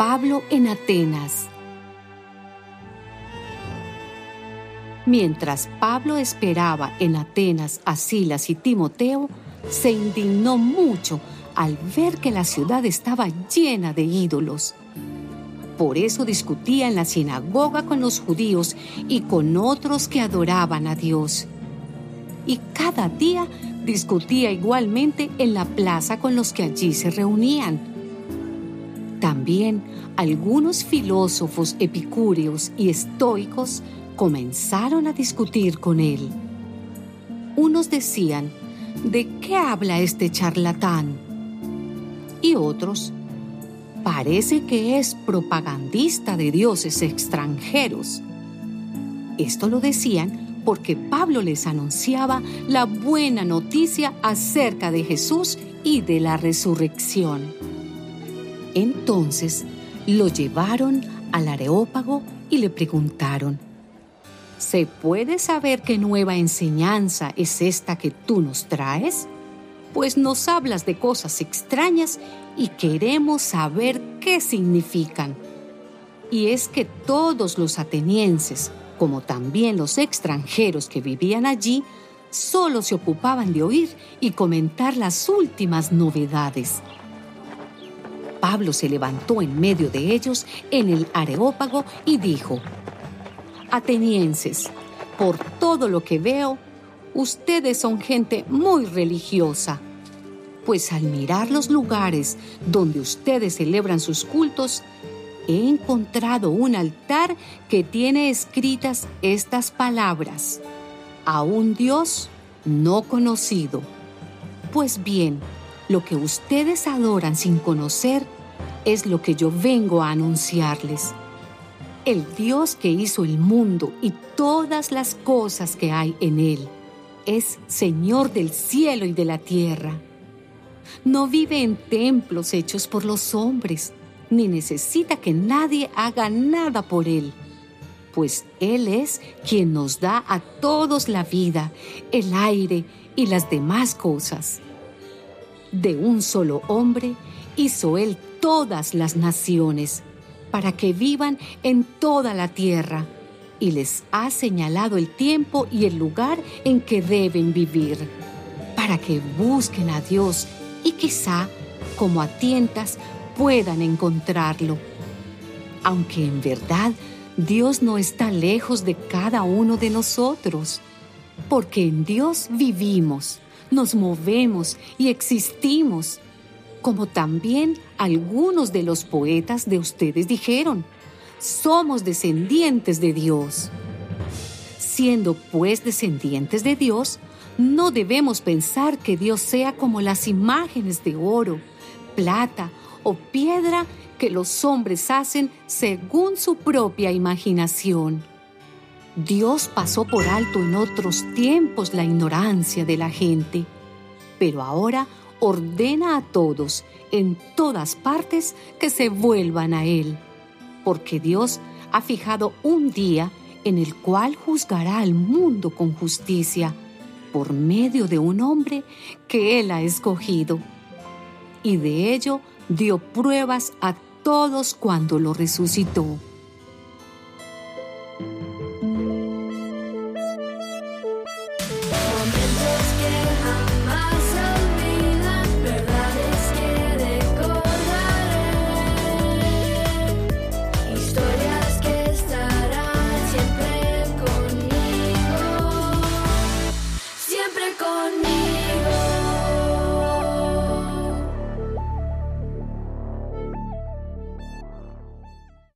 Pablo en Atenas. Mientras Pablo esperaba en Atenas a Silas y Timoteo, se indignó mucho al ver que la ciudad estaba llena de ídolos. Por eso discutía en la sinagoga con los judíos y con otros que adoraban a Dios. Y cada día discutía igualmente en la plaza con los que allí se reunían. También algunos filósofos epicúreos y estoicos comenzaron a discutir con él. Unos decían, ¿de qué habla este charlatán? Y otros, parece que es propagandista de dioses extranjeros. Esto lo decían porque Pablo les anunciaba la buena noticia acerca de Jesús y de la resurrección. Entonces lo llevaron al Areópago y le preguntaron, ¿se puede saber qué nueva enseñanza es esta que tú nos traes? Pues nos hablas de cosas extrañas y queremos saber qué significan. Y es que todos los atenienses, como también los extranjeros que vivían allí, solo se ocupaban de oír y comentar las últimas novedades. Pablo se levantó en medio de ellos en el Areópago y dijo, Atenienses, por todo lo que veo, ustedes son gente muy religiosa pues al mirar los lugares donde ustedes celebran sus cultos, he encontrado un altar que tiene escritas estas palabras, a un Dios no conocido. Pues bien, lo que ustedes adoran sin conocer es lo que yo vengo a anunciarles. El Dios que hizo el mundo y todas las cosas que hay en él es Señor del cielo y de la tierra no vive en templos hechos por los hombres, ni necesita que nadie haga nada por Él, pues Él es quien nos da a todos la vida, el aire y las demás cosas. De un solo hombre hizo Él todas las naciones, para que vivan en toda la tierra, y les ha señalado el tiempo y el lugar en que deben vivir, para que busquen a Dios y quizá, como a tientas, puedan encontrarlo. Aunque en verdad Dios no está lejos de cada uno de nosotros, porque en Dios vivimos, nos movemos y existimos, como también algunos de los poetas de ustedes dijeron, somos descendientes de Dios. Siendo pues descendientes de Dios, no debemos pensar que Dios sea como las imágenes de oro, plata o piedra que los hombres hacen según su propia imaginación. Dios pasó por alto en otros tiempos la ignorancia de la gente, pero ahora ordena a todos en todas partes que se vuelvan a Él, porque Dios ha fijado un día en el cual juzgará al mundo con justicia por medio de un hombre que él ha escogido. Y de ello dio pruebas a todos cuando lo resucitó.